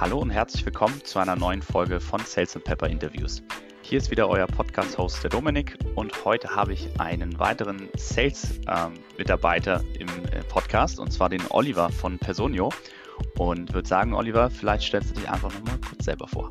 Hallo und herzlich willkommen zu einer neuen Folge von Sales and Pepper Interviews. Hier ist wieder euer Podcast-Host, der Dominik, und heute habe ich einen weiteren Sales-Mitarbeiter ähm, im äh, Podcast, und zwar den Oliver von Personio. Und würde sagen, Oliver, vielleicht stellst du dich einfach nochmal kurz selber vor.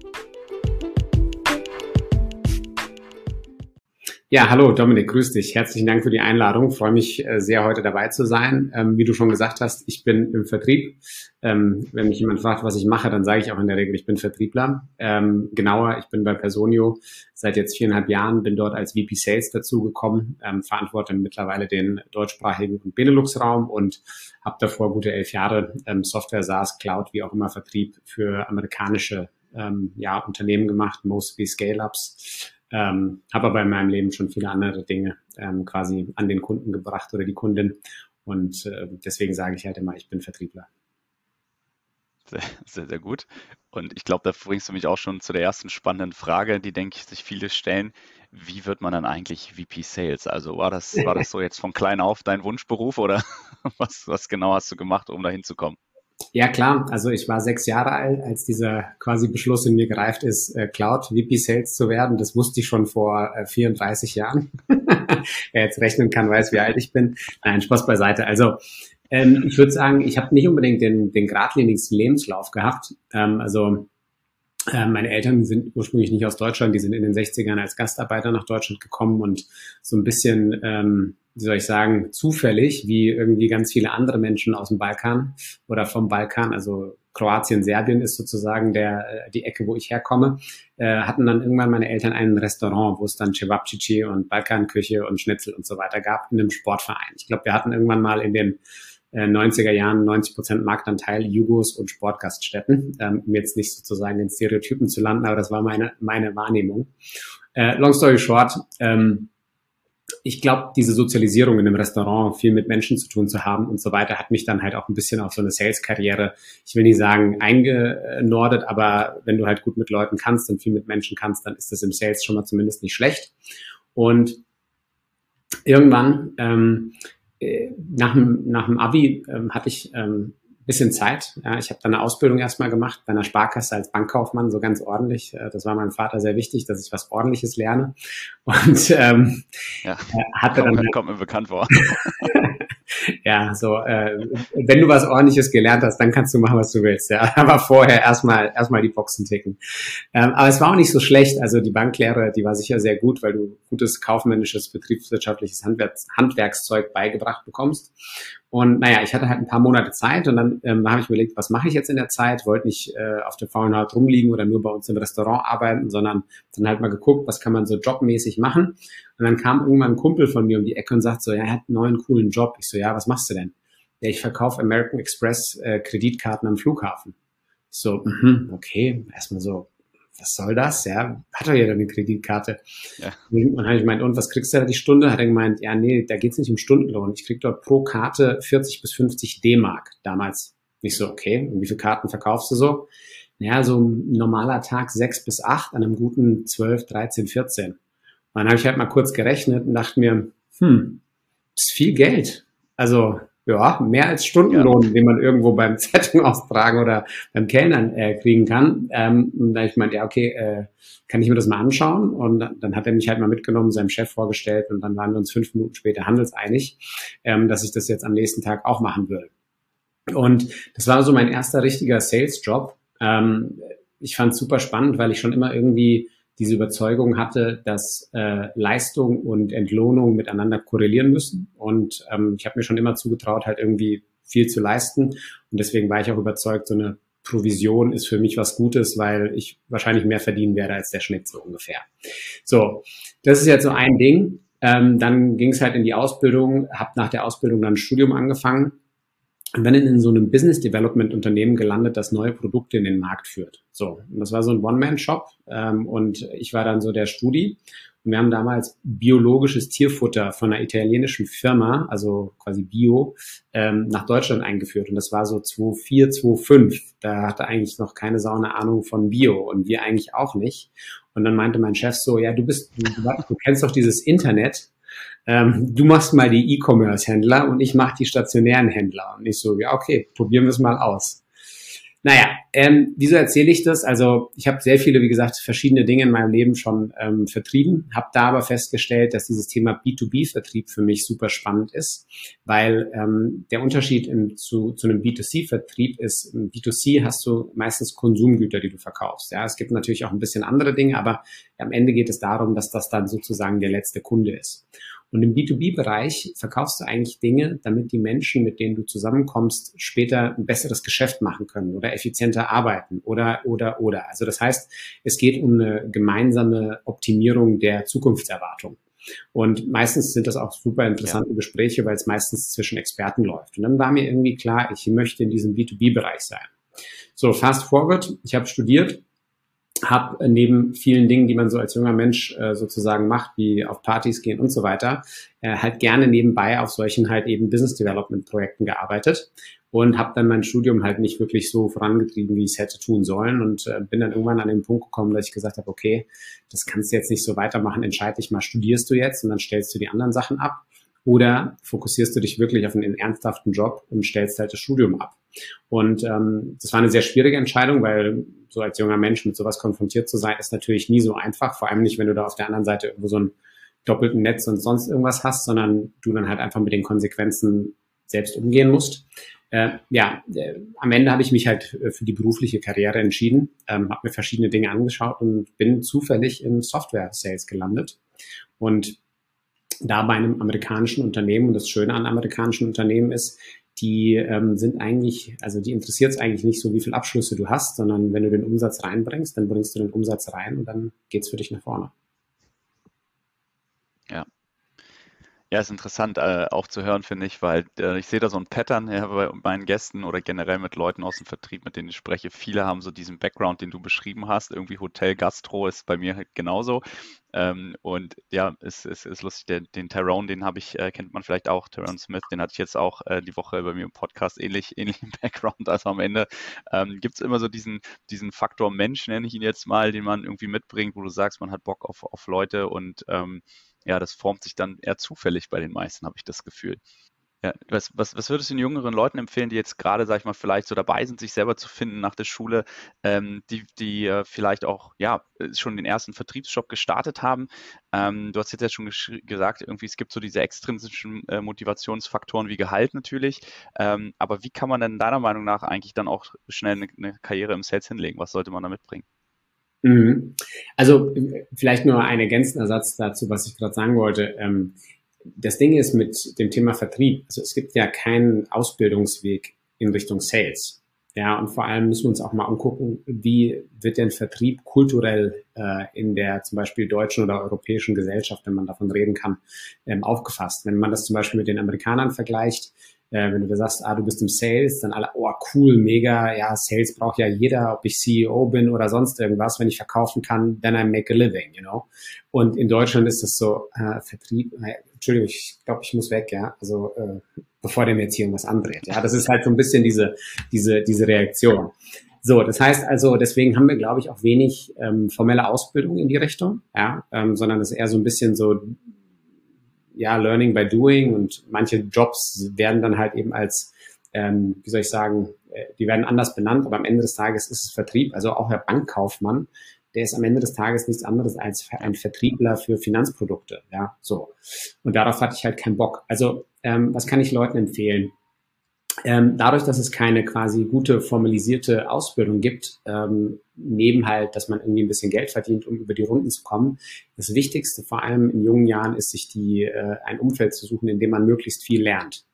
Ja, hallo Dominik, grüß dich. Herzlichen Dank für die Einladung. freue mich äh, sehr, heute dabei zu sein. Ähm, wie du schon gesagt hast, ich bin im Vertrieb. Ähm, wenn mich jemand fragt, was ich mache, dann sage ich auch in der Regel, ich bin Vertriebler. Ähm, genauer, ich bin bei Personio seit jetzt viereinhalb Jahren, bin dort als VP Sales dazugekommen, ähm, verantworte mittlerweile den deutschsprachigen und Benelux-Raum und habe davor gute elf Jahre ähm, Software, SaaS, Cloud, wie auch immer Vertrieb für amerikanische ähm, ja, Unternehmen gemacht, mostly Scale-Ups ähm, habe aber in meinem Leben schon viele andere Dinge ähm, quasi an den Kunden gebracht oder die Kundin. Und äh, deswegen sage ich halt immer, ich bin Vertriebler. Sehr, sehr, sehr gut. Und ich glaube, da bringst du mich auch schon zu der ersten spannenden Frage, die, denke ich, sich viele stellen. Wie wird man dann eigentlich VP Sales? Also war das, war das so jetzt von klein auf dein Wunschberuf oder was, was genau hast du gemacht, um da hinzukommen? Ja, klar. Also ich war sechs Jahre alt, als dieser quasi Beschluss in mir gereift ist, äh, Cloud VP Sales zu werden. Das wusste ich schon vor äh, 34 Jahren. Wer jetzt rechnen kann, weiß, wie alt ich bin. Nein, Spaß beiseite. Also ähm, ich würde sagen, ich habe nicht unbedingt den, den geradlinigsten Lebenslauf gehabt. Ähm, also äh, meine Eltern sind ursprünglich nicht aus Deutschland, die sind in den 60ern als Gastarbeiter nach Deutschland gekommen und so ein bisschen ähm, wie soll ich sagen, zufällig, wie irgendwie ganz viele andere Menschen aus dem Balkan oder vom Balkan, also Kroatien, Serbien ist sozusagen der, äh, die Ecke, wo ich herkomme, äh, hatten dann irgendwann meine Eltern ein Restaurant, wo es dann Cevapcici und Balkanküche und Schnitzel und so weiter gab in einem Sportverein. Ich glaube, wir hatten irgendwann mal in den äh, 90er Jahren 90 Prozent Marktanteil Jugos und Sportgaststätten, ähm, um jetzt nicht sozusagen in Stereotypen zu landen, aber das war meine, meine Wahrnehmung. Äh, long story short, ähm, ich glaube, diese Sozialisierung in einem Restaurant, viel mit Menschen zu tun zu haben und so weiter, hat mich dann halt auch ein bisschen auf so eine Sales-Karriere, ich will nicht sagen eingenordet, aber wenn du halt gut mit Leuten kannst und viel mit Menschen kannst, dann ist das im Sales schon mal zumindest nicht schlecht. Und irgendwann, ähm, äh, nach, dem, nach dem Abi ähm, hatte ich ähm, bisschen Zeit. Ja, ich habe dann eine Ausbildung erstmal gemacht bei einer Sparkasse als Bankkaufmann, so ganz ordentlich. Äh, das war meinem Vater sehr wichtig, dass ich was Ordentliches lerne. Und ähm, ja, hatte dann halt, kommt mir bekannt vor. ja, so äh, wenn du was Ordentliches gelernt hast, dann kannst du machen, was du willst. Ja, aber vorher erstmal erstmal die Boxen ticken. Ähm, aber es war auch nicht so schlecht. Also die Banklehre, die war sicher sehr gut, weil du gutes kaufmännisches, betriebswirtschaftliches Handwerks Handwerkszeug beigebracht bekommst. Und naja, ich hatte halt ein paar Monate Zeit und dann ähm, habe ich mir überlegt, was mache ich jetzt in der Zeit? Wollte nicht äh, auf der faulen Haut rumliegen oder nur bei uns im Restaurant arbeiten, sondern dann halt mal geguckt, was kann man so jobmäßig machen. Und dann kam irgendwann ein Kumpel von mir um die Ecke und sagt so, ja, er hat einen neuen coolen Job. Ich so, ja, was machst du denn? Ja, ich verkaufe American Express äh, Kreditkarten am Flughafen. So, mh, okay, erstmal so, was soll das? Ja, hat doch jeder eine Kreditkarte. Ja. Und dann habe ich gemeint, und was kriegst du da die Stunde? Hat er gemeint, ja, nee, da geht's nicht um Stundenlohn. Ich krieg dort pro Karte 40 bis 50 D-Mark damals. Nicht so, okay, und wie viele Karten verkaufst du so? Naja, so ein normaler Tag sechs bis acht, an einem guten 12, 13, 14. Und dann habe ich halt mal kurz gerechnet und dachte mir, hm, das ist viel Geld. Also ja, mehr als Stundenlohn, ja. den man irgendwo beim Zeitung austragen oder beim Kellnern äh, kriegen kann. Ähm, und da ich meinte, ja, okay, äh, kann ich mir das mal anschauen? Und dann hat er mich halt mal mitgenommen, seinem Chef vorgestellt und dann waren wir uns fünf Minuten später handelseinig, ähm, dass ich das jetzt am nächsten Tag auch machen würde. Und das war so mein erster richtiger Sales-Job. Ähm, ich fand es super spannend, weil ich schon immer irgendwie diese Überzeugung hatte, dass äh, Leistung und Entlohnung miteinander korrelieren müssen. Und ähm, ich habe mir schon immer zugetraut, halt irgendwie viel zu leisten. Und deswegen war ich auch überzeugt, so eine Provision ist für mich was Gutes, weil ich wahrscheinlich mehr verdienen werde als der Schnitt so ungefähr. So, das ist jetzt so ein Ding. Ähm, dann ging es halt in die Ausbildung, habe nach der Ausbildung dann ein Studium angefangen und bin in so einem Business Development Unternehmen gelandet, das neue Produkte in den Markt führt. So, und das war so ein One-Man-Shop ähm, und ich war dann so der Studi. Und wir haben damals biologisches Tierfutter von einer italienischen Firma, also quasi Bio, ähm, nach Deutschland eingeführt. Und das war so 2004, 2005. Da hatte eigentlich noch keine Sau eine Ahnung von Bio und wir eigentlich auch nicht. Und dann meinte mein Chef so, ja, du bist, du, du kennst doch dieses Internet ähm, du machst mal die E-Commerce-Händler und ich mache die stationären Händler. Und ich so, ja, okay, probieren wir es mal aus. Naja, ähm, wieso erzähle ich das? Also ich habe sehr viele, wie gesagt, verschiedene Dinge in meinem Leben schon ähm, vertrieben, habe da aber festgestellt, dass dieses Thema B2B-Vertrieb für mich super spannend ist, weil ähm, der Unterschied im, zu, zu einem B2C-Vertrieb ist, im B2C hast du meistens Konsumgüter, die du verkaufst. Ja, es gibt natürlich auch ein bisschen andere Dinge, aber am Ende geht es darum, dass das dann sozusagen der letzte Kunde ist. Und im B2B-Bereich verkaufst du eigentlich Dinge, damit die Menschen, mit denen du zusammenkommst, später ein besseres Geschäft machen können oder effizienter arbeiten oder, oder, oder. Also das heißt, es geht um eine gemeinsame Optimierung der Zukunftserwartung. Und meistens sind das auch super interessante ja. Gespräche, weil es meistens zwischen Experten läuft. Und dann war mir irgendwie klar, ich möchte in diesem B2B-Bereich sein. So, fast forward, ich habe studiert habe neben vielen Dingen, die man so als junger Mensch äh, sozusagen macht, wie auf Partys gehen und so weiter, äh, halt gerne nebenbei auf solchen halt eben Business Development Projekten gearbeitet und habe dann mein Studium halt nicht wirklich so vorangetrieben, wie ich es hätte tun sollen und äh, bin dann irgendwann an den Punkt gekommen, dass ich gesagt habe, okay, das kannst du jetzt nicht so weitermachen, entscheide dich mal, studierst du jetzt und dann stellst du die anderen Sachen ab oder fokussierst du dich wirklich auf einen ernsthaften Job und stellst halt das Studium ab. Und ähm, das war eine sehr schwierige Entscheidung, weil so als junger Mensch mit sowas konfrontiert zu sein, ist natürlich nie so einfach. Vor allem nicht, wenn du da auf der anderen Seite irgendwo so einen doppelten Netz und sonst irgendwas hast, sondern du dann halt einfach mit den Konsequenzen selbst umgehen musst. Äh, ja, äh, am Ende habe ich mich halt für die berufliche Karriere entschieden, ähm, habe mir verschiedene Dinge angeschaut und bin zufällig im Software-Sales gelandet. Und da bei einem amerikanischen Unternehmen, und das Schöne an amerikanischen Unternehmen ist, die ähm, sind eigentlich, also die interessiert es eigentlich nicht so, wie viel Abschlüsse du hast, sondern wenn du den Umsatz reinbringst, dann bringst du den Umsatz rein und dann geht's für dich nach vorne. Ja. Ja, ist interessant äh, auch zu hören, finde ich, weil äh, ich sehe da so ein Pattern ja, bei meinen Gästen oder generell mit Leuten aus dem Vertrieb, mit denen ich spreche. Viele haben so diesen Background, den du beschrieben hast. Irgendwie Hotel, Gastro ist bei mir halt genauso. Ähm, und ja, es ist, ist, ist, lustig, den, den Tyrone, den habe ich, äh, kennt man vielleicht auch, Tyrone Smith, den hatte ich jetzt auch äh, die Woche bei mir im Podcast ähnlich, ähnlichen Background. Also am Ende ähm, gibt es immer so diesen, diesen Faktor Mensch, nenne ich ihn jetzt mal, den man irgendwie mitbringt, wo du sagst, man hat Bock auf, auf Leute und ähm, ja, das formt sich dann eher zufällig bei den meisten, habe ich das Gefühl. Ja, was, was, was würdest du den jüngeren Leuten empfehlen, die jetzt gerade, sag ich mal, vielleicht so dabei sind, sich selber zu finden nach der Schule, ähm, die, die äh, vielleicht auch ja schon den ersten Vertriebsjob gestartet haben? Ähm, du hast jetzt ja schon gesagt, irgendwie es gibt so diese extrinsischen äh, Motivationsfaktoren wie Gehalt natürlich. Ähm, aber wie kann man denn deiner Meinung nach eigentlich dann auch schnell eine, eine Karriere im Sales hinlegen? Was sollte man da mitbringen? Mhm. Also vielleicht nur ein ergänzender Satz dazu, was ich gerade sagen wollte. Ähm, das Ding ist mit dem Thema Vertrieb, also es gibt ja keinen Ausbildungsweg in Richtung Sales. Ja, und vor allem müssen wir uns auch mal angucken, wie wird denn Vertrieb kulturell äh, in der zum Beispiel deutschen oder europäischen Gesellschaft, wenn man davon reden kann, ähm, aufgefasst. Wenn man das zum Beispiel mit den Amerikanern vergleicht, äh, wenn du da sagst, ah, du bist im Sales, dann alle, oh cool, mega, ja, Sales braucht ja jeder, ob ich CEO bin oder sonst irgendwas, wenn ich verkaufen kann, then I make a living, you know. Und in Deutschland ist das so, äh, Vertrieb, äh, Entschuldigung, ich glaube, ich muss weg, ja, also äh, bevor der mir jetzt hier irgendwas andreht. Ja, das ist halt so ein bisschen diese, diese, diese Reaktion. So, das heißt also, deswegen haben wir, glaube ich, auch wenig ähm, formelle Ausbildung in die Richtung, ja, ähm, sondern es ist eher so ein bisschen so ja, Learning by Doing und manche Jobs werden dann halt eben als, ähm, wie soll ich sagen, äh, die werden anders benannt, aber am Ende des Tages ist es Vertrieb, also auch der Bankkaufmann, der ist am Ende des Tages nichts anderes als ein Vertriebler für Finanzprodukte, ja, so. Und darauf hatte ich halt keinen Bock. Also, ähm, was kann ich Leuten empfehlen? Ähm, dadurch, dass es keine quasi gute formalisierte Ausbildung gibt, ähm, neben halt, dass man irgendwie ein bisschen Geld verdient, um über die Runden zu kommen, das Wichtigste vor allem in jungen Jahren ist, sich die äh, ein Umfeld zu suchen, in dem man möglichst viel lernt.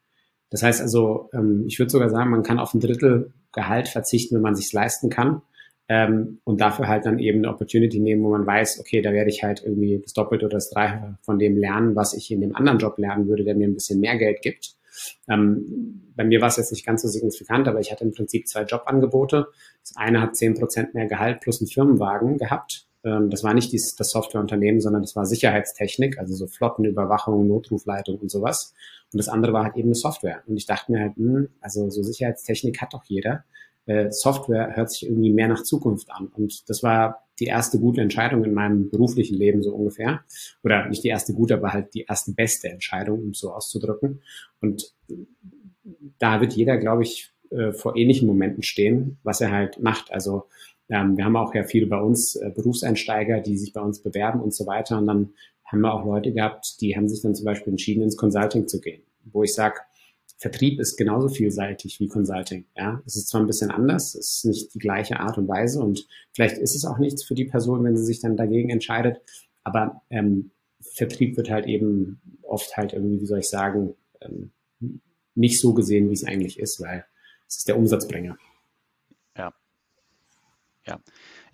Das heißt also, ähm, ich würde sogar sagen, man kann auf ein Drittel Gehalt verzichten, wenn man sich leisten kann. Ähm, und dafür halt dann eben eine Opportunity nehmen, wo man weiß, okay, da werde ich halt irgendwie das Doppelte oder das Dreifache von dem lernen, was ich in dem anderen Job lernen würde, der mir ein bisschen mehr Geld gibt. Ähm, bei mir war es jetzt nicht ganz so signifikant, aber ich hatte im Prinzip zwei Jobangebote. Das eine hat zehn Prozent mehr Gehalt plus einen Firmenwagen gehabt. Ähm, das war nicht dies, das Softwareunternehmen, sondern das war Sicherheitstechnik, also so Flottenüberwachung, Notrufleitung und sowas. Und das andere war halt eben eine Software. Und ich dachte mir halt, hm, also so Sicherheitstechnik hat doch jeder. Äh, Software hört sich irgendwie mehr nach Zukunft an. Und das war die erste gute Entscheidung in meinem beruflichen Leben so ungefähr. Oder nicht die erste gute, aber halt die erste beste Entscheidung, um es so auszudrücken. Und da wird jeder, glaube ich, äh, vor ähnlichen Momenten stehen, was er halt macht. Also ähm, wir haben auch ja viele bei uns äh, Berufseinsteiger, die sich bei uns bewerben und so weiter. Und dann haben wir auch Leute gehabt, die haben sich dann zum Beispiel entschieden, ins Consulting zu gehen, wo ich sage, Vertrieb ist genauso vielseitig wie Consulting. Ja, es ist zwar ein bisschen anders, es ist nicht die gleiche Art und Weise und vielleicht ist es auch nichts für die Person, wenn sie sich dann dagegen entscheidet. Aber ähm, Vertrieb wird halt eben oft halt irgendwie, wie soll ich sagen, ähm, nicht so gesehen, wie es eigentlich ist, weil es ist der Umsatzbringer. Ja. Ja.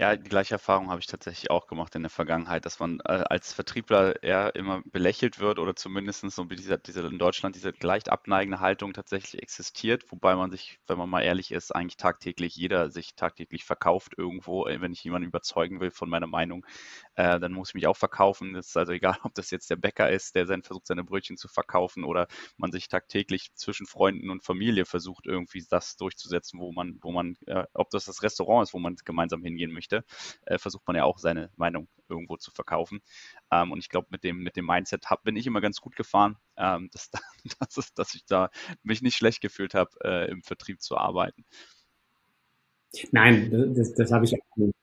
Ja, die gleiche Erfahrung habe ich tatsächlich auch gemacht in der Vergangenheit, dass man äh, als Vertriebler eher immer belächelt wird oder zumindest so wie dieser, dieser in Deutschland diese leicht abneigende Haltung tatsächlich existiert, wobei man sich, wenn man mal ehrlich ist, eigentlich tagtäglich, jeder sich tagtäglich verkauft irgendwo. Äh, wenn ich jemanden überzeugen will von meiner Meinung, äh, dann muss ich mich auch verkaufen. Das ist also egal, ob das jetzt der Bäcker ist, der sein, versucht, seine Brötchen zu verkaufen oder man sich tagtäglich zwischen Freunden und Familie versucht, irgendwie das durchzusetzen, wo man, wo man, äh, ob das das Restaurant ist, wo man gemeinsam hingehen möchte äh, versucht man ja auch seine Meinung irgendwo zu verkaufen. Ähm, und ich glaube, mit dem, mit dem Mindset hab, bin ich immer ganz gut gefahren, ähm, dass, dass, ist, dass ich da mich nicht schlecht gefühlt habe, äh, im Vertrieb zu arbeiten. Nein, das, das habe ich auch nicht.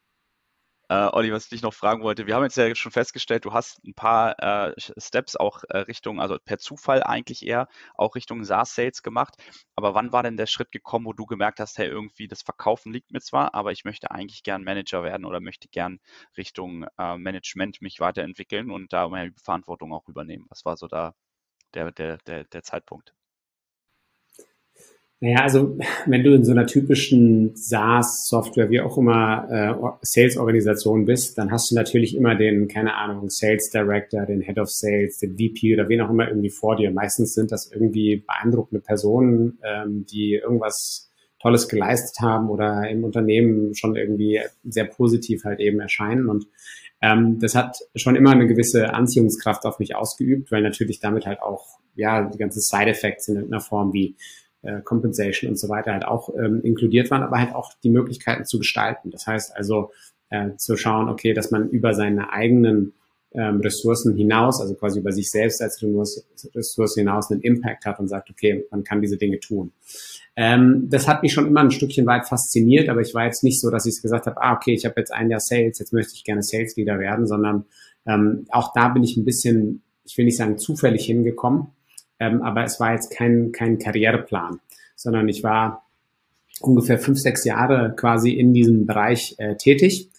Äh, Olli, was ich dich noch fragen wollte, wir haben jetzt ja schon festgestellt, du hast ein paar äh, Steps auch äh, Richtung, also per Zufall eigentlich eher, auch Richtung SaaS-Sales gemacht. Aber wann war denn der Schritt gekommen, wo du gemerkt hast, hey, irgendwie das Verkaufen liegt mir zwar, aber ich möchte eigentlich gern Manager werden oder möchte gern Richtung äh, Management mich weiterentwickeln und da mehr Verantwortung auch übernehmen? Was war so da der, der, der, der Zeitpunkt? Naja, also wenn du in so einer typischen SaaS-Software, wie auch immer, äh, Sales-Organisation bist, dann hast du natürlich immer den, keine Ahnung, Sales Director, den Head of Sales, den VP oder wen auch immer irgendwie vor dir. Meistens sind das irgendwie beeindruckende Personen, ähm, die irgendwas Tolles geleistet haben oder im Unternehmen schon irgendwie sehr positiv halt eben erscheinen. Und ähm, das hat schon immer eine gewisse Anziehungskraft auf mich ausgeübt, weil natürlich damit halt auch, ja, die ganzen Side-Effects in irgendeiner Form wie äh, Compensation und so weiter halt auch ähm, inkludiert waren, aber halt auch die Möglichkeiten zu gestalten. Das heißt also äh, zu schauen, okay, dass man über seine eigenen ähm, Ressourcen hinaus, also quasi über sich selbst als Ressource hinaus einen Impact hat und sagt, okay, man kann diese Dinge tun. Ähm, das hat mich schon immer ein Stückchen weit fasziniert, aber ich war jetzt nicht so, dass ich gesagt habe, ah, okay, ich habe jetzt ein Jahr Sales, jetzt möchte ich gerne Sales Leader werden, sondern ähm, auch da bin ich ein bisschen, ich will nicht sagen zufällig hingekommen, ähm, aber es war jetzt kein, kein Karriereplan, sondern ich war ungefähr fünf, sechs Jahre quasi in diesem Bereich äh, tätig.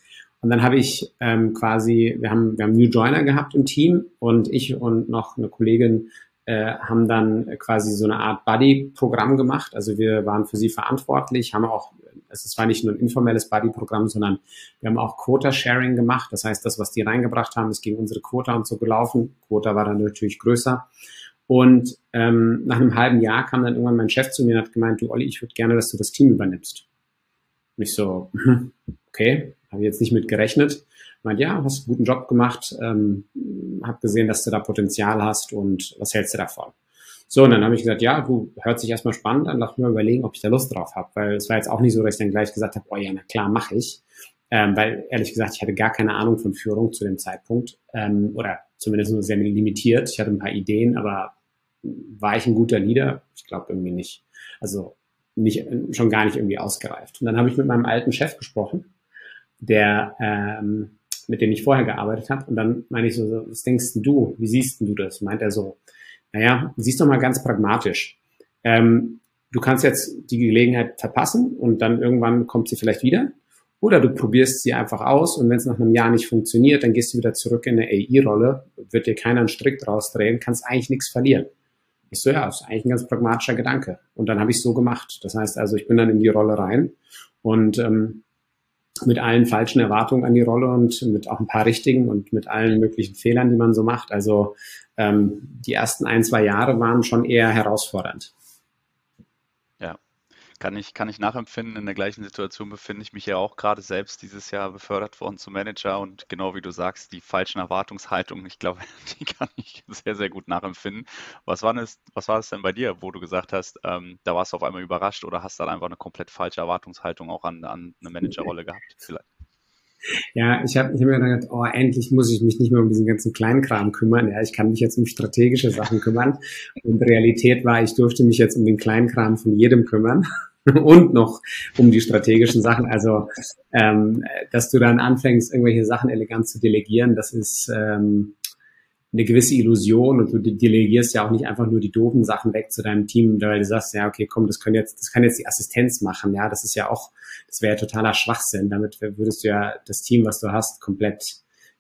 Und dann habe ich ähm, quasi, wir haben, wir haben New Joiner gehabt im Team und ich und noch eine Kollegin äh, haben dann quasi so eine Art Buddy-Programm gemacht. Also wir waren für sie verantwortlich, haben auch, es war nicht nur ein informelles Buddy-Programm, sondern wir haben auch Quota-Sharing gemacht. Das heißt, das, was die reingebracht haben, ist gegen unsere Quota und so gelaufen. Quota war dann natürlich größer. Und ähm, nach einem halben Jahr kam dann irgendwann mein Chef zu mir und hat gemeint, du Olli, ich würde gerne, dass du das Team übernimmst. Und ich so, okay, habe jetzt nicht mit gerechnet. Meint, ja, hast einen guten Job gemacht, ähm, hab gesehen, dass du da Potenzial hast und was hältst du davon? So, und dann habe ich gesagt, ja, du, hört sich erstmal spannend an, lass mir überlegen, ob ich da Lust drauf habe. Weil es war jetzt auch nicht so, dass ich dann gleich gesagt habe, oh ja, na klar, mache ich. Ähm, weil ehrlich gesagt, ich hatte gar keine Ahnung von Führung zu dem Zeitpunkt. Ähm, oder zumindest nur sehr limitiert. Ich hatte ein paar Ideen, aber war ich ein guter Leader? Ich glaube irgendwie nicht. Also nicht, schon gar nicht irgendwie ausgereift. Und dann habe ich mit meinem alten Chef gesprochen, der, ähm, mit dem ich vorher gearbeitet habe. Und dann meine ich so, was denkst du? Wie siehst du das? Meint er so, naja, siehst doch mal ganz pragmatisch. Ähm, du kannst jetzt die Gelegenheit verpassen und dann irgendwann kommt sie vielleicht wieder. Oder du probierst sie einfach aus und wenn es nach einem Jahr nicht funktioniert, dann gehst du wieder zurück in eine AI-Rolle, wird dir keiner einen Strick draus drehen, kannst eigentlich nichts verlieren. Ich so, ja, ist eigentlich ein ganz pragmatischer Gedanke. Und dann habe ich so gemacht. Das heißt also, ich bin dann in die Rolle rein und ähm, mit allen falschen Erwartungen an die Rolle und mit auch ein paar richtigen und mit allen möglichen Fehlern, die man so macht. Also ähm, die ersten ein, zwei Jahre waren schon eher herausfordernd. Kann ich, kann ich nachempfinden. In der gleichen Situation befinde ich mich ja auch gerade selbst dieses Jahr befördert worden zum Manager und genau wie du sagst, die falschen Erwartungshaltungen, ich glaube, die kann ich sehr, sehr gut nachempfinden. Was war das, was war das denn bei dir, wo du gesagt hast, ähm, da warst du auf einmal überrascht oder hast dann einfach eine komplett falsche Erwartungshaltung auch an, an eine Managerrolle gehabt, vielleicht? Ja, ich habe ich hab mir gedacht, oh, endlich muss ich mich nicht mehr um diesen ganzen Kleinkram kümmern. Ja, ich kann mich jetzt um strategische Sachen kümmern. Und Realität war, ich durfte mich jetzt um den Kleinkram von jedem kümmern. und noch um die strategischen Sachen. Also, ähm, dass du dann anfängst, irgendwelche Sachen elegant zu delegieren, das ist ähm, eine gewisse Illusion und du delegierst ja auch nicht einfach nur die doofen Sachen weg zu deinem Team, weil du sagst, ja, okay, komm, das können jetzt, das kann jetzt die Assistenz machen. Ja, das ist ja auch, das wäre ja totaler Schwachsinn. Damit würdest du ja das Team, was du hast, komplett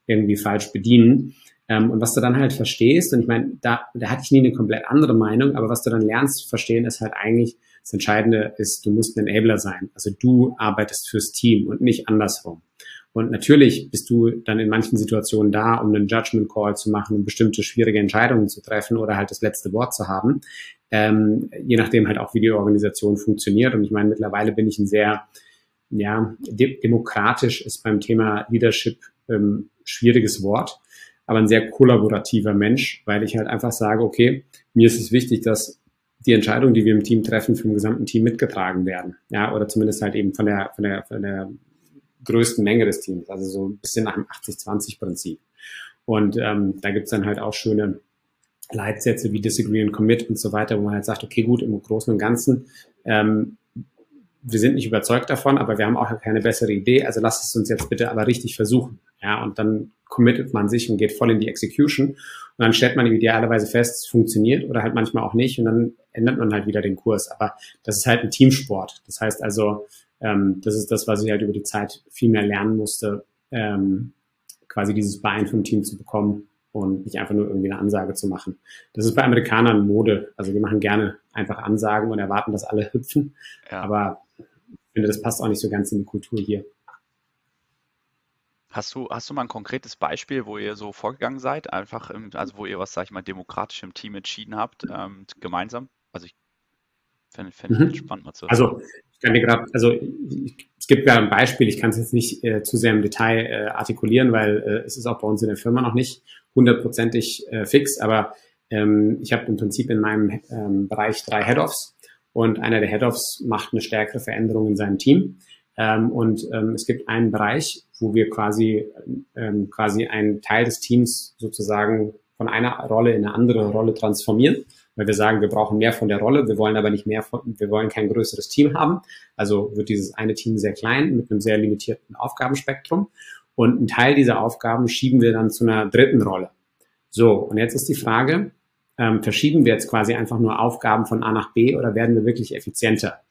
irgendwie falsch bedienen. Ähm, und was du dann halt verstehst, und ich meine, da, da hatte ich nie eine komplett andere Meinung, aber was du dann lernst zu verstehen, ist halt eigentlich, das Entscheidende ist, du musst ein Enabler sein. Also du arbeitest fürs Team und nicht andersrum. Und natürlich bist du dann in manchen Situationen da, um einen Judgment Call zu machen, um bestimmte schwierige Entscheidungen zu treffen oder halt das letzte Wort zu haben. Ähm, je nachdem halt auch, wie die Organisation funktioniert. Und ich meine, mittlerweile bin ich ein sehr, ja, de demokratisch ist beim Thema Leadership ähm, schwieriges Wort aber ein sehr kollaborativer Mensch, weil ich halt einfach sage, okay, mir ist es wichtig, dass die Entscheidungen, die wir im Team treffen, vom gesamten Team mitgetragen werden. Ja, oder zumindest halt eben von der, von der, von der größten Menge des Teams. Also so ein bisschen nach dem 80-20-Prinzip. Und ähm, da gibt's dann halt auch schöne Leitsätze wie Disagree and Commit und so weiter, wo man halt sagt, okay, gut, im Großen und Ganzen, ähm, wir sind nicht überzeugt davon, aber wir haben auch keine bessere Idee, also lasst es uns jetzt bitte aber richtig versuchen. Ja, und dann committet man sich und geht voll in die Execution. Und dann stellt man idealerweise fest, es funktioniert oder halt manchmal auch nicht und dann ändert man halt wieder den Kurs. Aber das ist halt ein Teamsport. Das heißt also, ähm, das ist das, was ich halt über die Zeit viel mehr lernen musste, ähm, quasi dieses Bein vom Team zu bekommen und nicht einfach nur irgendwie eine Ansage zu machen. Das ist bei Amerikanern Mode. Also die machen gerne einfach Ansagen und erwarten, dass alle hüpfen. Ja. Aber ich finde, das passt auch nicht so ganz in die Kultur hier. Hast du, hast du mal ein konkretes Beispiel, wo ihr so vorgegangen seid? Einfach, im, also wo ihr was, sag ich mal, demokratisch im Team entschieden habt, ähm, gemeinsam? Also ich fände fänd mhm. spannend mal zu hören. Also ich kann dir gerade, also es gibt ja ein Beispiel, ich kann es jetzt nicht äh, zu sehr im Detail äh, artikulieren, weil äh, es ist auch bei uns in der Firma noch nicht hundertprozentig äh, fix, aber ähm, ich habe im Prinzip in meinem ähm, Bereich drei Head-Offs und einer der Head-Offs macht eine stärkere Veränderung in seinem Team. Ähm, und ähm, es gibt einen Bereich, wo wir quasi, ähm, quasi einen Teil des Teams sozusagen von einer Rolle in eine andere Rolle transformieren, weil wir sagen, wir brauchen mehr von der Rolle, wir wollen aber nicht mehr von, wir wollen kein größeres Team haben. Also wird dieses eine Team sehr klein mit einem sehr limitierten Aufgabenspektrum. Und einen Teil dieser Aufgaben schieben wir dann zu einer dritten Rolle. So, und jetzt ist die Frage, ähm, verschieben wir jetzt quasi einfach nur Aufgaben von A nach B oder werden wir wirklich effizienter?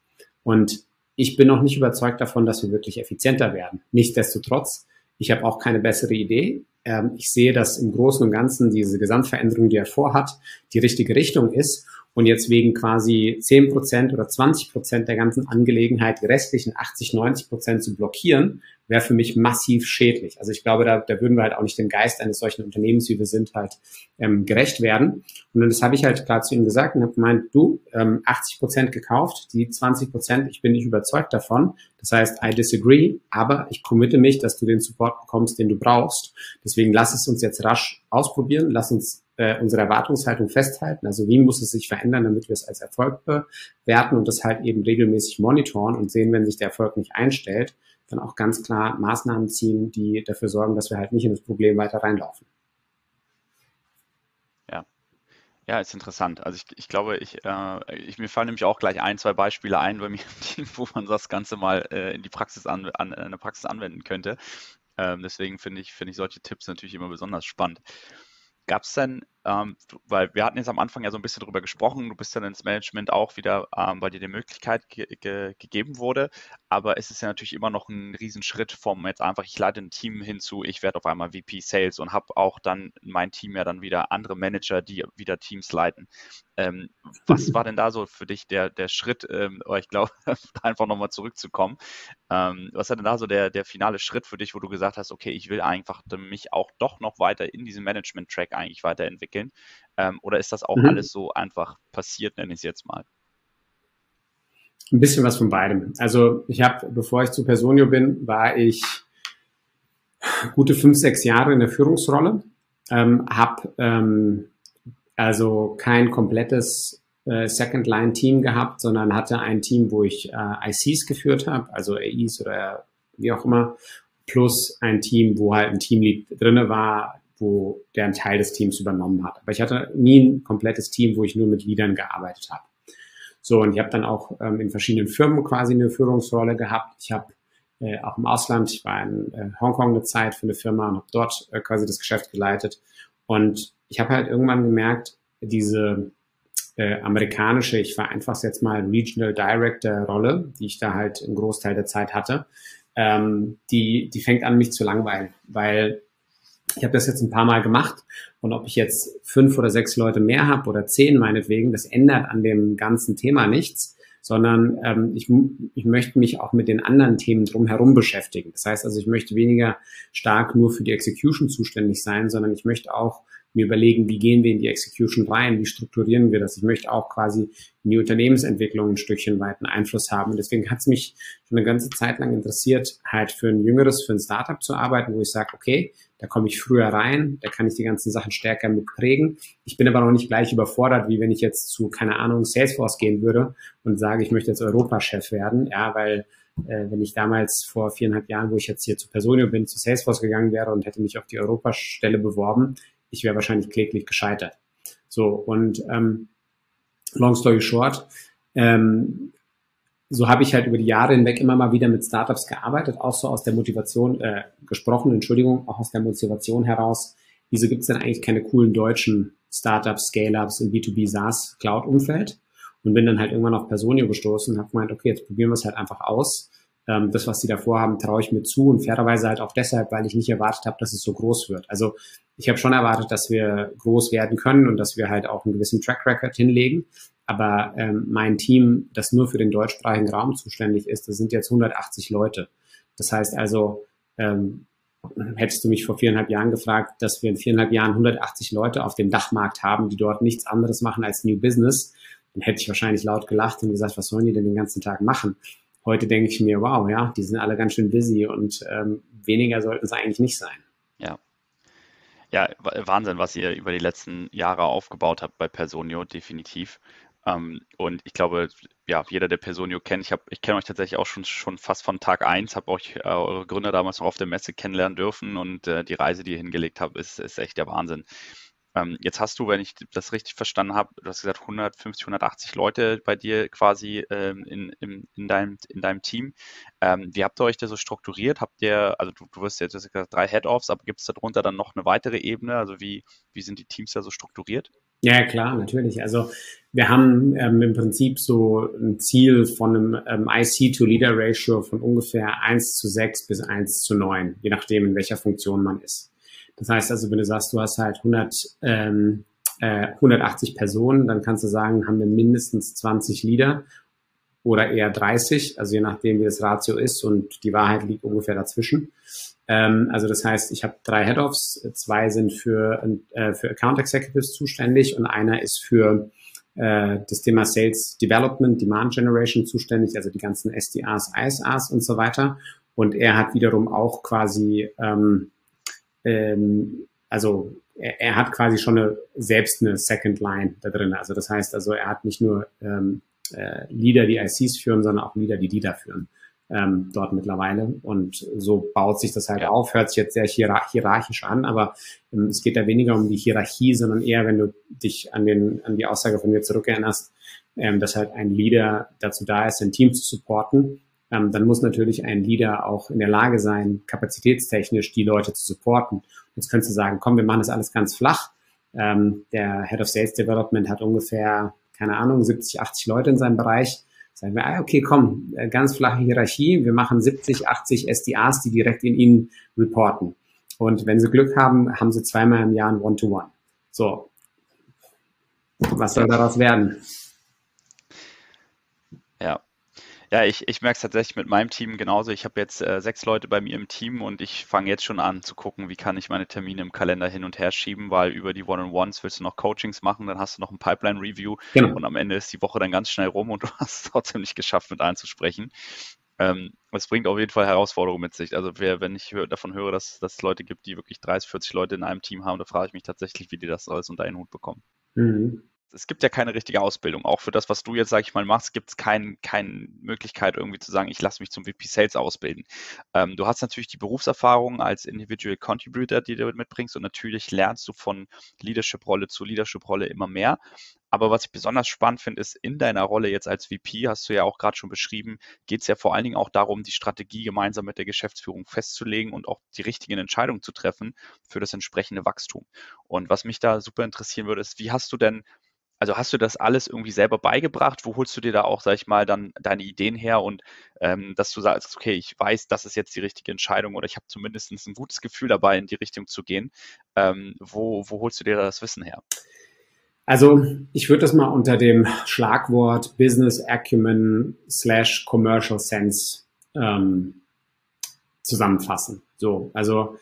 Und ich bin noch nicht überzeugt davon, dass wir wirklich effizienter werden. Nichtsdestotrotz, ich habe auch keine bessere Idee. Ähm, ich sehe, dass im Großen und Ganzen diese Gesamtveränderung, die er vorhat, die richtige Richtung ist und jetzt wegen quasi 10 Prozent oder 20 Prozent der ganzen Angelegenheit die restlichen 80, 90 Prozent zu blockieren, wäre für mich massiv schädlich. Also ich glaube, da, da würden wir halt auch nicht dem Geist eines solchen Unternehmens, wie wir sind, halt ähm, gerecht werden. Und das habe ich halt klar zu ihm gesagt und habe gemeint, du, ähm, 80 Prozent gekauft, die 20 Prozent, ich bin nicht überzeugt davon. Das heißt, I disagree, aber ich committe mich, dass du den Support bekommst, den du brauchst. Deswegen lass es uns jetzt rasch ausprobieren, lass uns äh, unsere Erwartungshaltung festhalten. Also wie muss es sich verändern, damit wir es als Erfolg bewerten und das halt eben regelmäßig monitoren und sehen, wenn sich der Erfolg nicht einstellt, dann auch ganz klar Maßnahmen ziehen, die dafür sorgen, dass wir halt nicht in das Problem weiter reinlaufen. Ja. Ist interessant. Also ich, ich glaube, ich, äh, ich, mir fallen nämlich auch gleich ein, zwei Beispiele ein bei mir, wo man das Ganze mal äh, in die Praxis an, an, in der Praxis anwenden könnte. Ähm, deswegen finde ich, finde ich solche Tipps natürlich immer besonders spannend. Gab es denn, ähm, weil wir hatten jetzt am Anfang ja so ein bisschen drüber gesprochen, du bist dann ins Management auch wieder, ähm, weil dir die Möglichkeit ge ge gegeben wurde, aber es ist ja natürlich immer noch ein Riesenschritt vom jetzt einfach, ich leite ein Team hinzu, ich werde auf einmal VP Sales und habe auch dann mein Team ja dann wieder andere Manager, die wieder Teams leiten. Ähm, was war denn da so für dich der, der Schritt, ähm, ich glaube, einfach nochmal zurückzukommen, ähm, was war denn da so der, der finale Schritt für dich, wo du gesagt hast, okay, ich will einfach mich auch doch noch weiter in diesem Management-Track eigentlich weiterentwickeln? Ähm, oder ist das auch mhm. alles so einfach passiert, nenne ich es jetzt mal? Ein bisschen was von beidem. Also ich habe, bevor ich zu Personio bin, war ich gute fünf, sechs Jahre in der Führungsrolle, ähm, habe ähm, also kein komplettes äh, Second-Line-Team gehabt, sondern hatte ein Team, wo ich äh, ICs geführt habe, also AIs oder wie auch immer, plus ein Team, wo halt ein Teamlead drinne war, wo der einen Teil des Teams übernommen hat. Aber ich hatte nie ein komplettes Team, wo ich nur mit Leadern gearbeitet habe. So, und ich habe dann auch ähm, in verschiedenen Firmen quasi eine Führungsrolle gehabt. Ich habe äh, auch im Ausland, ich war in äh, Hongkong eine Zeit für eine Firma und habe dort äh, quasi das Geschäft geleitet. Und ich habe halt irgendwann gemerkt, diese äh, amerikanische, ich vereinfache es jetzt mal, Regional Director Rolle, die ich da halt einen Großteil der Zeit hatte, ähm, die, die fängt an, mich zu langweilen, weil ich habe das jetzt ein paar Mal gemacht und ob ich jetzt fünf oder sechs Leute mehr habe oder zehn meinetwegen, das ändert an dem ganzen Thema nichts, sondern ähm, ich, ich möchte mich auch mit den anderen Themen drumherum beschäftigen. Das heißt also, ich möchte weniger stark nur für die Execution zuständig sein, sondern ich möchte auch mir überlegen, wie gehen wir in die Execution rein, wie strukturieren wir das. Ich möchte auch quasi in die Unternehmensentwicklung ein Stückchen weit einen Einfluss haben. Und deswegen hat es mich schon eine ganze Zeit lang interessiert, halt für ein jüngeres, für ein Startup zu arbeiten, wo ich sage, okay, da komme ich früher rein, da kann ich die ganzen Sachen stärker mitprägen. Ich bin aber noch nicht gleich überfordert, wie wenn ich jetzt zu, keine Ahnung, Salesforce gehen würde und sage, ich möchte jetzt Europachef werden, ja, weil äh, wenn ich damals vor viereinhalb Jahren, wo ich jetzt hier zu Personio bin, zu Salesforce gegangen wäre und hätte mich auf die Europastelle beworben, ich wäre wahrscheinlich kläglich gescheitert. So, und ähm, long story short, ähm, so habe ich halt über die Jahre hinweg immer mal wieder mit Startups gearbeitet, auch so aus der Motivation, äh, gesprochen, Entschuldigung, auch aus der Motivation heraus, wieso gibt es denn eigentlich keine coolen deutschen Startups, Scale-Ups im B2B SaaS Cloud-Umfeld? Und bin dann halt irgendwann auf Personio gestoßen und habe gemeint, okay, jetzt probieren wir es halt einfach aus. Ähm, das, was sie davor haben, traue ich mir zu und fairerweise halt auch deshalb, weil ich nicht erwartet habe, dass es so groß wird. Also ich habe schon erwartet, dass wir groß werden können und dass wir halt auch einen gewissen Track Record hinlegen. Aber ähm, mein Team, das nur für den deutschsprachigen Raum zuständig ist, das sind jetzt 180 Leute. Das heißt also, ähm, hättest du mich vor viereinhalb Jahren gefragt, dass wir in viereinhalb Jahren 180 Leute auf dem Dachmarkt haben, die dort nichts anderes machen als New Business, dann hätte ich wahrscheinlich laut gelacht und gesagt, was sollen die denn den ganzen Tag machen? Heute denke ich mir, wow, ja, die sind alle ganz schön busy und ähm, weniger sollten es eigentlich nicht sein. Ja, ja, Wahnsinn, was ihr über die letzten Jahre aufgebaut habt bei Personio, definitiv. Ähm, und ich glaube, ja, jeder, der Personio kennt, ich, ich kenne euch tatsächlich auch schon, schon fast von Tag 1, habe euch äh, eure Gründer damals noch auf der Messe kennenlernen dürfen und äh, die Reise, die ihr hingelegt habt, ist, ist echt der Wahnsinn. Ähm, jetzt hast du, wenn ich das richtig verstanden habe, du hast gesagt 150, 180 Leute bei dir quasi ähm, in, in, in, deinem, in deinem Team. Ähm, wie habt ihr euch da so strukturiert? Habt ihr, also du, du wirst jetzt gesagt, drei Head-Offs, aber gibt es darunter dann noch eine weitere Ebene? Also wie, wie sind die Teams da so strukturiert? Ja, klar, natürlich. Also wir haben ähm, im Prinzip so ein Ziel von einem ähm, IC-to-Leader-Ratio von ungefähr 1 zu 6 bis 1 zu 9, je nachdem, in welcher Funktion man ist. Das heißt also, wenn du sagst, du hast halt 100, ähm, äh, 180 Personen, dann kannst du sagen, haben wir mindestens 20 Leader oder eher 30, also je nachdem, wie das Ratio ist und die Wahrheit liegt ungefähr dazwischen. Ähm, also das heißt, ich habe drei Head-Offs, zwei sind für, äh, für Account Executives zuständig und einer ist für äh, das Thema Sales Development, Demand Generation zuständig, also die ganzen SDAs, ISAs und so weiter. Und er hat wiederum auch quasi ähm, ähm, also er, er, hat quasi schon eine, selbst eine Second Line da drin. Also das heißt also, er hat nicht nur ähm, äh, Leader, die ICs führen, sondern auch Leader, die Leader führen ähm, dort mittlerweile. Und so baut sich das halt ja. auf, hört sich jetzt sehr hierarchisch an, aber ähm, es geht da weniger um die Hierarchie, sondern eher, wenn du dich an, den, an die Aussage von mir zurückerinnerst, ähm, dass halt ein Leader dazu da ist, ein Team zu supporten ähm, dann muss natürlich ein Leader auch in der Lage sein, kapazitätstechnisch die Leute zu supporten. Jetzt könntest du sagen, komm, wir machen das alles ganz flach. Ähm, der Head of Sales Development hat ungefähr, keine Ahnung, 70, 80 Leute in seinem Bereich. Sagen wir, ah, okay, komm, äh, ganz flache Hierarchie. Wir machen 70, 80 SDAs, die direkt in ihn reporten. Und wenn sie Glück haben, haben sie zweimal im Jahr ein One-to-One. -One. So. Was soll daraus werden? Ja, ja, ich, ich merke es tatsächlich mit meinem Team genauso. Ich habe jetzt äh, sechs Leute bei mir im Team und ich fange jetzt schon an zu gucken, wie kann ich meine Termine im Kalender hin und her schieben, weil über die One-on-Ones willst du noch Coachings machen, dann hast du noch ein Pipeline-Review genau. und am Ende ist die Woche dann ganz schnell rum und du hast es trotzdem nicht geschafft, mit allen zu sprechen. Ähm, es bringt auf jeden Fall Herausforderungen mit sich. Also wer, wenn ich davon höre, dass, dass es Leute gibt, die wirklich 30, 40 Leute in einem Team haben, da frage ich mich tatsächlich, wie die das alles unter einen Hut bekommen. Mhm. Es gibt ja keine richtige Ausbildung. Auch für das, was du jetzt, sag ich mal, machst, gibt es keine kein Möglichkeit, irgendwie zu sagen, ich lasse mich zum VP Sales ausbilden. Ähm, du hast natürlich die Berufserfahrung als Individual Contributor, die du mitbringst und natürlich lernst du von Leadership-Rolle zu Leadership-Rolle immer mehr. Aber was ich besonders spannend finde, ist, in deiner Rolle jetzt als VP, hast du ja auch gerade schon beschrieben, geht es ja vor allen Dingen auch darum, die Strategie gemeinsam mit der Geschäftsführung festzulegen und auch die richtigen Entscheidungen zu treffen für das entsprechende Wachstum. Und was mich da super interessieren würde, ist, wie hast du denn also hast du das alles irgendwie selber beigebracht? Wo holst du dir da auch, sag ich mal, dann deine Ideen her und ähm, dass du sagst, okay, ich weiß, das ist jetzt die richtige Entscheidung oder ich habe zumindest ein gutes Gefühl dabei, in die Richtung zu gehen. Ähm, wo, wo holst du dir das Wissen her? Also ich würde das mal unter dem Schlagwort Business Acumen slash Commercial Sense ähm, zusammenfassen. So, also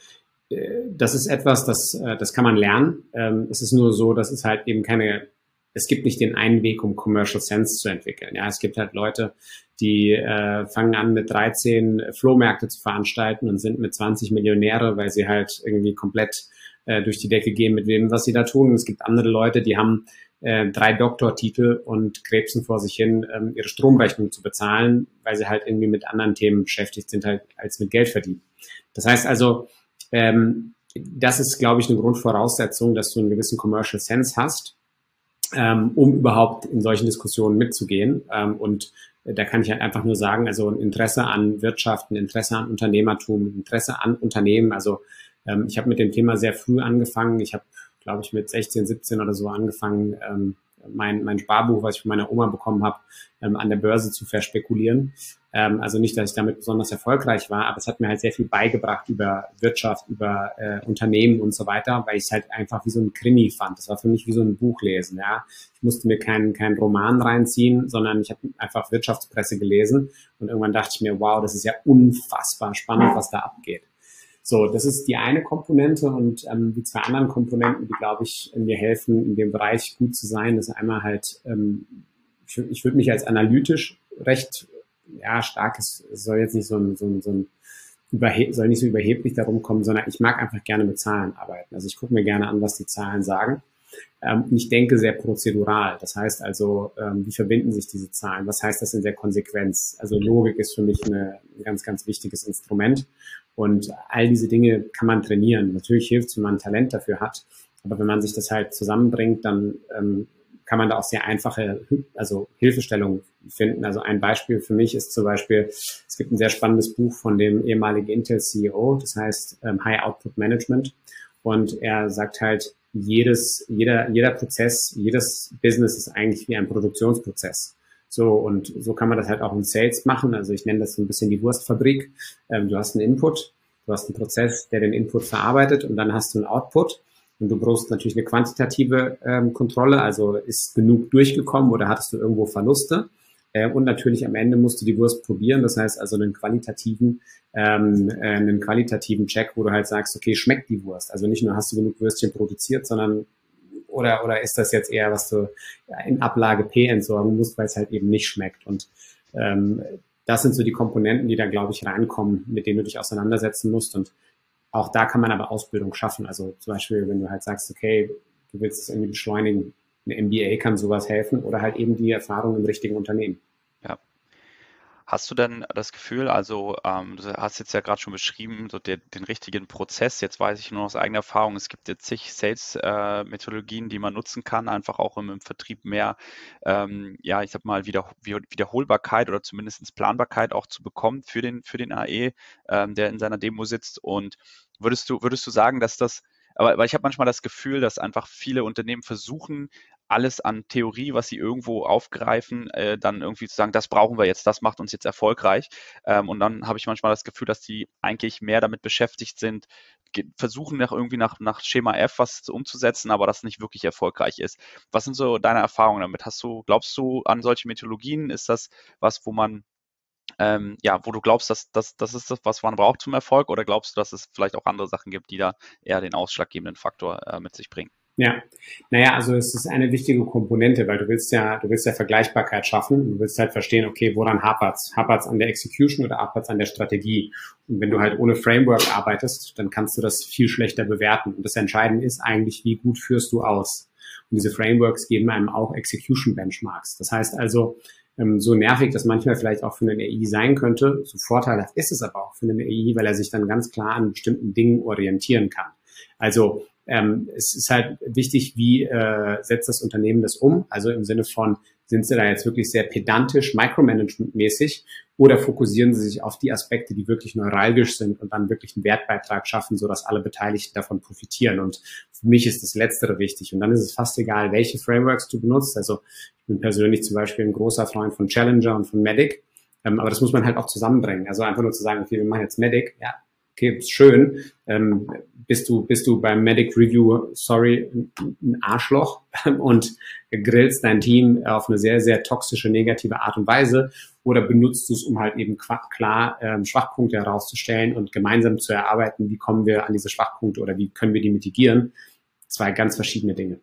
äh, das ist etwas, das, äh, das kann man lernen. Ähm, es ist nur so, dass es halt eben keine, es gibt nicht den einen Weg, um Commercial Sense zu entwickeln. Ja, es gibt halt Leute, die äh, fangen an mit 13 Flohmärkte zu veranstalten und sind mit 20 Millionäre, weil sie halt irgendwie komplett äh, durch die Decke gehen mit dem, was sie da tun. es gibt andere Leute, die haben äh, drei Doktortitel und krebsen vor sich hin, ähm, ihre Stromrechnung zu bezahlen, weil sie halt irgendwie mit anderen Themen beschäftigt sind, halt als mit Geld verdienen. Das heißt also, ähm, das ist, glaube ich, eine Grundvoraussetzung, dass du einen gewissen Commercial Sense hast, ähm, um überhaupt in solchen Diskussionen mitzugehen. Ähm, und da kann ich halt einfach nur sagen, also ein Interesse an Wirtschaft, ein Interesse an Unternehmertum, ein Interesse an Unternehmen, also ähm, ich habe mit dem Thema sehr früh angefangen. Ich habe, glaube ich, mit 16, 17 oder so angefangen, ähm, mein, mein Sparbuch, was ich von meiner Oma bekommen habe, ähm, an der Börse zu verspekulieren. Ähm, also nicht, dass ich damit besonders erfolgreich war, aber es hat mir halt sehr viel beigebracht über Wirtschaft, über äh, Unternehmen und so weiter, weil ich es halt einfach wie so ein Krimi fand. Das war für mich wie so ein Buch lesen. Ja, ich musste mir keinen keinen Roman reinziehen, sondern ich habe einfach Wirtschaftspresse gelesen und irgendwann dachte ich mir, wow, das ist ja unfassbar spannend, was da abgeht. So, das ist die eine Komponente und ähm, die zwei anderen Komponenten, die, glaube ich, mir helfen, in dem Bereich gut zu sein, ist einmal halt, ähm, ich, ich würde mich als analytisch recht ja, stark, es soll jetzt nicht so ein, so ein, so ein soll nicht so überheblich darum kommen, sondern ich mag einfach gerne mit Zahlen arbeiten. Also ich gucke mir gerne an, was die Zahlen sagen. Ähm, ich denke sehr prozedural. Das heißt also, ähm, wie verbinden sich diese Zahlen? Was heißt das in der Konsequenz? Also Logik ist für mich eine, ein ganz, ganz wichtiges Instrument. Und all diese Dinge kann man trainieren. Natürlich hilft es, wenn man Talent dafür hat. Aber wenn man sich das halt zusammenbringt, dann ähm, kann man da auch sehr einfache also Hilfestellungen finden. Also ein Beispiel für mich ist zum Beispiel, es gibt ein sehr spannendes Buch von dem ehemaligen Intel-CEO, das heißt ähm, High Output Management. Und er sagt halt, jedes, jeder, jeder Prozess, jedes Business ist eigentlich wie ein Produktionsprozess. So, und so kann man das halt auch im Sales machen. Also ich nenne das so ein bisschen die Wurstfabrik. Ähm, du hast einen Input, du hast einen Prozess, der den Input verarbeitet und dann hast du einen Output. Und du brauchst natürlich eine quantitative ähm, Kontrolle, also ist genug durchgekommen oder hattest du irgendwo Verluste? Äh, und natürlich am Ende musst du die Wurst probieren, das heißt also einen qualitativen, ähm, äh, einen qualitativen Check, wo du halt sagst, okay, schmeckt die Wurst? Also nicht nur hast du genug Würstchen produziert, sondern oder, oder ist das jetzt eher, was du in Ablage P entsorgen musst, weil es halt eben nicht schmeckt? Und ähm, das sind so die Komponenten, die da, glaube ich, reinkommen, mit denen du dich auseinandersetzen musst. Und auch da kann man aber Ausbildung schaffen. Also zum Beispiel, wenn du halt sagst, okay, du willst es irgendwie beschleunigen, eine MBA kann sowas helfen oder halt eben die Erfahrung im richtigen Unternehmen. Ja. Hast du denn das Gefühl, also ähm, du hast jetzt ja gerade schon beschrieben, so der, den richtigen Prozess, jetzt weiß ich nur aus eigener Erfahrung, es gibt jetzt zig Sales-Methodologien, äh, die man nutzen kann, einfach auch im, im Vertrieb mehr, ähm, ja, ich sag mal, wieder, Wiederholbarkeit oder zumindest Planbarkeit auch zu bekommen für den, für den AE, ähm, der in seiner Demo sitzt. Und würdest du, würdest du sagen, dass das aber, weil ich habe manchmal das Gefühl, dass einfach viele Unternehmen versuchen, alles an Theorie, was sie irgendwo aufgreifen, äh, dann irgendwie zu sagen, das brauchen wir jetzt, das macht uns jetzt erfolgreich. Ähm, und dann habe ich manchmal das Gefühl, dass die eigentlich mehr damit beschäftigt sind, versuchen nach irgendwie nach, nach Schema F was umzusetzen, aber das nicht wirklich erfolgreich ist. Was sind so deine Erfahrungen damit? Hast du, glaubst du an solche Methodologien? Ist das was, wo man ähm, ja, wo du glaubst, dass, dass das ist das, was man braucht zum Erfolg, oder glaubst du, dass es vielleicht auch andere Sachen gibt, die da eher den ausschlaggebenden Faktor äh, mit sich bringen? Ja, naja, also es ist eine wichtige Komponente, weil du willst ja, du willst ja Vergleichbarkeit schaffen. Du willst halt verstehen, okay, woran hapert's? Hapert's an der Execution oder hapert's an der Strategie? Und wenn du halt ohne Framework arbeitest, dann kannst du das viel schlechter bewerten. Und das Entscheidende ist eigentlich, wie gut führst du aus? Und diese Frameworks geben einem auch Execution Benchmarks. Das heißt also, ähm, so nervig das manchmal vielleicht auch für einen AI sein könnte, so vorteilhaft ist es aber auch für einen AI, weil er sich dann ganz klar an bestimmten Dingen orientieren kann. Also ähm, es ist halt wichtig, wie äh, setzt das Unternehmen das um? Also im Sinne von, sind sie da jetzt wirklich sehr pedantisch, micromanagement-mäßig oder fokussieren sie sich auf die Aspekte, die wirklich neuralgisch sind und dann wirklich einen Wertbeitrag schaffen, sodass alle Beteiligten davon profitieren? Und für mich ist das Letztere wichtig. Und dann ist es fast egal, welche Frameworks du benutzt. Also ich bin persönlich zum Beispiel ein großer Freund von Challenger und von Medic. Ähm, aber das muss man halt auch zusammenbringen. Also einfach nur zu sagen, okay, wir machen jetzt Medic, ja, okay, ist schön. Ähm, bist du, bist du beim Medic Review, sorry, ein Arschloch und grillst dein Team auf eine sehr, sehr toxische, negative Art und Weise oder benutzt du es, um halt eben klar ähm, Schwachpunkte herauszustellen und gemeinsam zu erarbeiten, wie kommen wir an diese Schwachpunkte oder wie können wir die mitigieren? Zwei ganz verschiedene Dinge.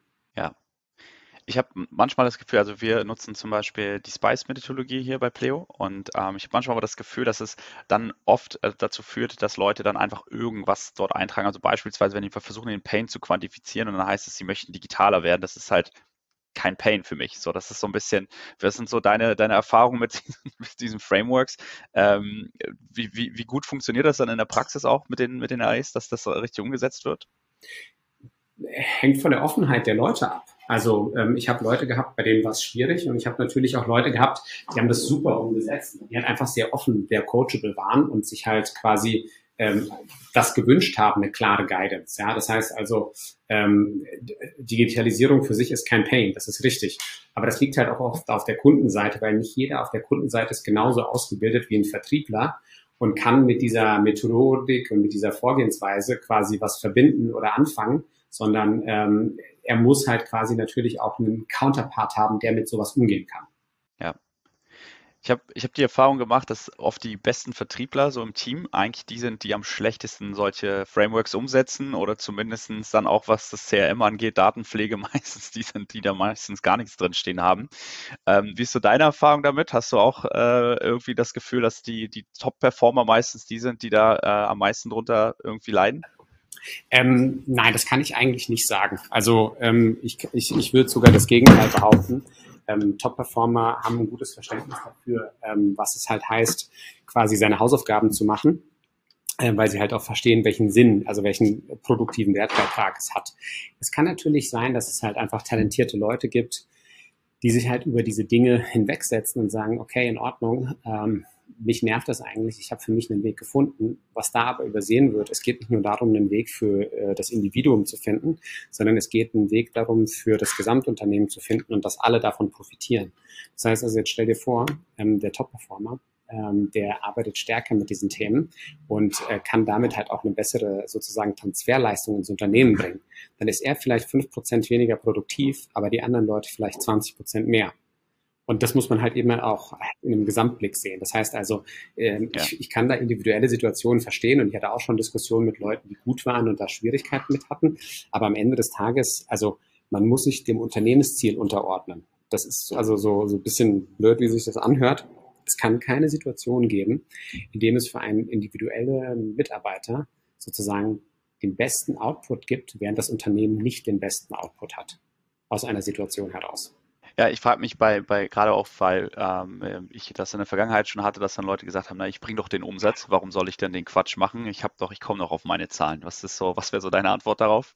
Ich habe manchmal das Gefühl, also wir nutzen zum Beispiel die Spice-Methodologie hier bei Pleo und ähm, ich habe manchmal aber das Gefühl, dass es dann oft äh, dazu führt, dass Leute dann einfach irgendwas dort eintragen. Also beispielsweise, wenn die versuchen, den Pain zu quantifizieren und dann heißt es, sie möchten digitaler werden, das ist halt kein Pain für mich. So, das ist so ein bisschen, was sind so deine, deine Erfahrungen mit, mit diesen Frameworks? Ähm, wie, wie, wie gut funktioniert das dann in der Praxis auch mit den, mit den AIs, dass das richtig umgesetzt wird? Hängt von der Offenheit der Leute ab. Also ähm, ich habe Leute gehabt, bei denen war es schwierig und ich habe natürlich auch Leute gehabt, die haben das super umgesetzt, die halt einfach sehr offen, sehr coachable waren und sich halt quasi ähm, das gewünscht haben, eine klare Guidance. Ja, das heißt also, ähm, Digitalisierung für sich ist kein Pain, das ist richtig. Aber das liegt halt auch oft auf der Kundenseite, weil nicht jeder auf der Kundenseite ist genauso ausgebildet wie ein Vertriebler und kann mit dieser Methodik und mit dieser Vorgehensweise quasi was verbinden oder anfangen, sondern ähm, er muss halt quasi natürlich auch einen Counterpart haben, der mit sowas umgehen kann. Ja. Ich habe ich hab die Erfahrung gemacht, dass oft die besten Vertriebler so im Team eigentlich die sind, die am schlechtesten solche Frameworks umsetzen oder zumindest dann auch, was das CRM angeht, Datenpflege meistens die sind, die da meistens gar nichts drinstehen haben. Ähm, wie ist so deine Erfahrung damit? Hast du auch äh, irgendwie das Gefühl, dass die, die Top-Performer meistens die sind, die da äh, am meisten drunter irgendwie leiden? Ähm, nein, das kann ich eigentlich nicht sagen. Also ähm, ich, ich, ich würde sogar das Gegenteil behaupten. Ähm, Top-Performer haben ein gutes Verständnis dafür, ähm, was es halt heißt, quasi seine Hausaufgaben zu machen, äh, weil sie halt auch verstehen, welchen Sinn, also welchen produktiven Wertbeitrag es hat. Es kann natürlich sein, dass es halt einfach talentierte Leute gibt, die sich halt über diese Dinge hinwegsetzen und sagen, okay, in Ordnung, ähm, mich nervt das eigentlich, ich habe für mich einen Weg gefunden. Was da aber übersehen wird, es geht nicht nur darum, einen Weg für äh, das Individuum zu finden, sondern es geht einen Weg darum, für das Gesamtunternehmen zu finden und dass alle davon profitieren. Das heißt also, jetzt stell dir vor, ähm, der Top-Performer, ähm, der arbeitet stärker mit diesen Themen und äh, kann damit halt auch eine bessere sozusagen Transferleistung ins Unternehmen bringen. Dann ist er vielleicht fünf Prozent weniger produktiv, aber die anderen Leute vielleicht 20 Prozent mehr. Und das muss man halt eben auch in einem Gesamtblick sehen. Das heißt also, ähm, ja. ich, ich kann da individuelle Situationen verstehen und ich hatte auch schon Diskussionen mit Leuten, die gut waren und da Schwierigkeiten mit hatten. Aber am Ende des Tages, also man muss sich dem Unternehmensziel unterordnen. Das ist also so, so ein bisschen blöd, wie sich das anhört. Es kann keine Situation geben, in dem es für einen individuellen Mitarbeiter sozusagen den besten Output gibt, während das Unternehmen nicht den besten Output hat aus einer Situation heraus. Ja, ich frage mich bei, bei gerade auch, weil ähm, ich das in der Vergangenheit schon hatte, dass dann Leute gesagt haben, na, ich bringe doch den Umsatz, warum soll ich denn den Quatsch machen? Ich habe doch, ich komme doch auf meine Zahlen. Was ist so, was wäre so deine Antwort darauf?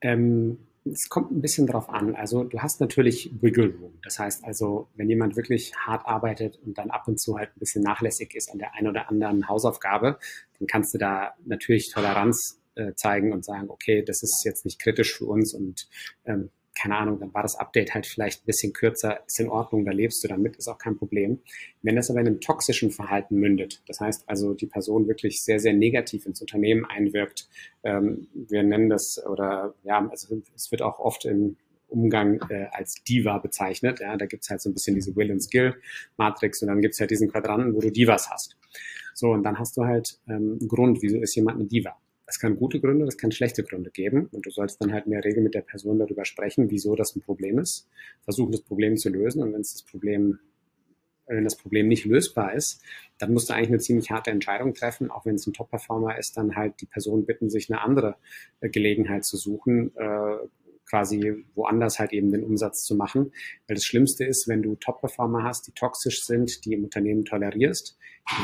Ähm, es kommt ein bisschen drauf an. Also du hast natürlich Wiggle Room. Das heißt also, wenn jemand wirklich hart arbeitet und dann ab und zu halt ein bisschen nachlässig ist an der einen oder anderen Hausaufgabe, dann kannst du da natürlich Toleranz äh, zeigen und sagen, okay, das ist jetzt nicht kritisch für uns und ähm, keine Ahnung, dann war das Update halt vielleicht ein bisschen kürzer, ist in Ordnung, da lebst du damit, ist auch kein Problem. Wenn das aber in einem toxischen Verhalten mündet, das heißt also, die Person wirklich sehr, sehr negativ ins Unternehmen einwirkt, ähm, wir nennen das, oder ja, also es wird auch oft im Umgang äh, als Diva bezeichnet. Ja, da gibt's halt so ein bisschen diese Will and Skill Matrix und dann gibt's halt diesen Quadranten, wo du Divas hast. So, und dann hast du halt ähm, einen Grund, wieso ist jemand eine Diva. Es kann gute Gründe, es kann schlechte Gründe geben. Und du sollst dann halt in der Regel mit der Person darüber sprechen, wieso das ein Problem ist. Versuchen, das Problem zu lösen. Und wenn es das Problem, wenn das Problem nicht lösbar ist, dann musst du eigentlich eine ziemlich harte Entscheidung treffen. Auch wenn es ein Top-Performer ist, dann halt die Person bitten, sich eine andere äh, Gelegenheit zu suchen, äh, quasi woanders halt eben den Umsatz zu machen. Weil das Schlimmste ist, wenn du Top-Performer hast, die toxisch sind, die im Unternehmen tolerierst,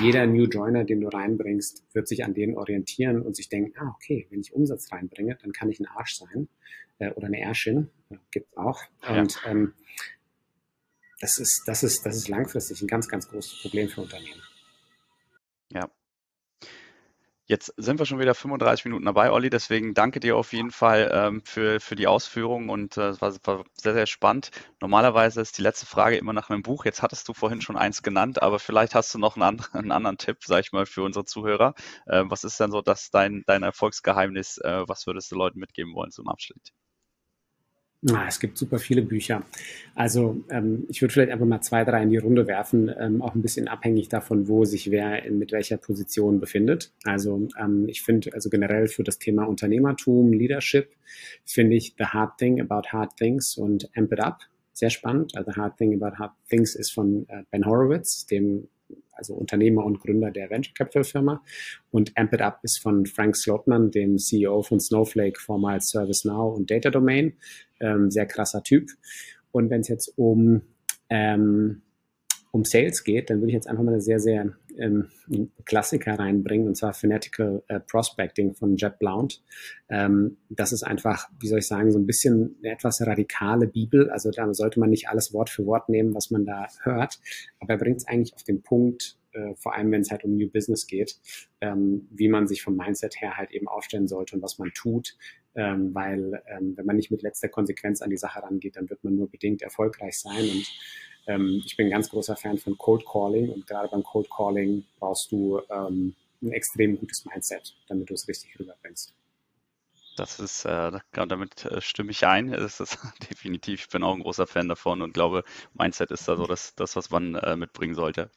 jeder New Joiner, den du reinbringst, wird sich an denen orientieren und sich denken, ah, okay, wenn ich Umsatz reinbringe, dann kann ich ein Arsch sein äh, oder eine Erschin, äh, gibt auch. Und ja. ähm, das ist, das ist, das ist langfristig ein ganz, ganz großes Problem für Unternehmen. Ja, Jetzt sind wir schon wieder 35 Minuten dabei, Olli. Deswegen danke dir auf jeden Fall ähm, für, für die Ausführungen und äh, es war, war, sehr, sehr spannend. Normalerweise ist die letzte Frage immer nach einem Buch. Jetzt hattest du vorhin schon eins genannt, aber vielleicht hast du noch einen anderen, einen anderen Tipp, sag ich mal, für unsere Zuhörer. Äh, was ist denn so das dein, dein Erfolgsgeheimnis? Äh, was würdest du Leuten mitgeben wollen zum Abschluss? Ah, es gibt super viele Bücher. Also ähm, ich würde vielleicht einfach mal zwei, drei in die Runde werfen, ähm, auch ein bisschen abhängig davon, wo sich wer in, mit welcher Position befindet. Also ähm, ich finde also generell für das Thema Unternehmertum, Leadership, finde ich The Hard Thing About Hard Things und Amp It Up sehr spannend. Also Hard Thing About Hard Things ist von äh, Ben Horowitz, dem also Unternehmer und Gründer der Venture Capital Firma. Und Amp It Up ist von Frank Slotman, dem CEO von Snowflake, vormals ServiceNow und Data Domain. Ähm, sehr krasser Typ. Und wenn es jetzt um ähm, um Sales geht, dann würde ich jetzt einfach mal eine sehr, sehr ähm, Klassiker reinbringen, und zwar Fanatical äh, Prospecting von Jeb Blount. Ähm, das ist einfach, wie soll ich sagen, so ein bisschen eine etwas radikale Bibel. Also da sollte man nicht alles Wort für Wort nehmen, was man da hört, aber er bringt es eigentlich auf den Punkt, äh, vor allem wenn es halt um New Business geht, ähm, wie man sich vom Mindset her halt eben aufstellen sollte und was man tut. Ähm, weil ähm, wenn man nicht mit letzter Konsequenz an die Sache rangeht, dann wird man nur bedingt erfolgreich sein und ähm, ich bin ein ganz großer Fan von Cold Calling und gerade beim Cold Calling brauchst du ähm, ein extrem gutes Mindset, damit du es richtig rüberbringst. Das ist, äh, damit äh, stimme ich ein. Es ist definitiv, ich bin auch ein großer Fan davon und glaube, Mindset ist da so das, das was man äh, mitbringen sollte.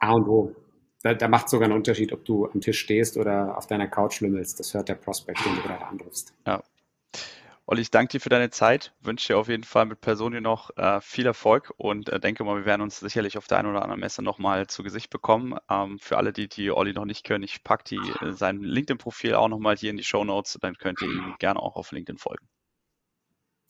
A und O. Da, da macht sogar einen Unterschied, ob du am Tisch stehst oder auf deiner Couch lümmelst. Das hört der Prospect, den du gerade anrufst. Ja, Olli, ich danke dir für deine Zeit, wünsche dir auf jeden Fall mit Personio noch äh, viel Erfolg und äh, denke mal, wir werden uns sicherlich auf der einen oder anderen Messe nochmal zu Gesicht bekommen. Ähm, für alle, die, die Olli noch nicht können, ich packe die, äh, sein LinkedIn-Profil auch nochmal hier in die Show Notes, dann könnt ihr ihm gerne auch auf LinkedIn folgen.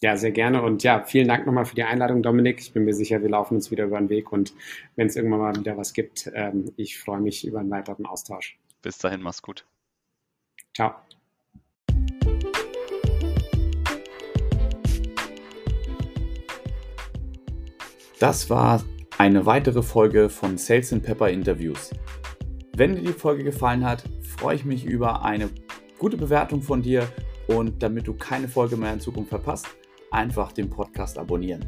Ja, sehr gerne. Und ja, vielen Dank nochmal für die Einladung, Dominik. Ich bin mir sicher, wir laufen uns wieder über den Weg. Und wenn es irgendwann mal wieder was gibt, ähm, ich freue mich über einen weiteren Austausch. Bis dahin, mach's gut. Ciao. Das war eine weitere Folge von Sales and Pepper Interviews. Wenn dir die Folge gefallen hat, freue ich mich über eine gute Bewertung von dir und damit du keine Folge mehr in Zukunft verpasst, einfach den Podcast abonnieren.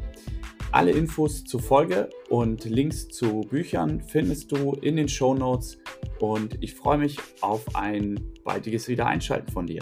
Alle Infos zur Folge und Links zu Büchern findest du in den Show Notes und ich freue mich auf ein baldiges Wiedereinschalten von dir.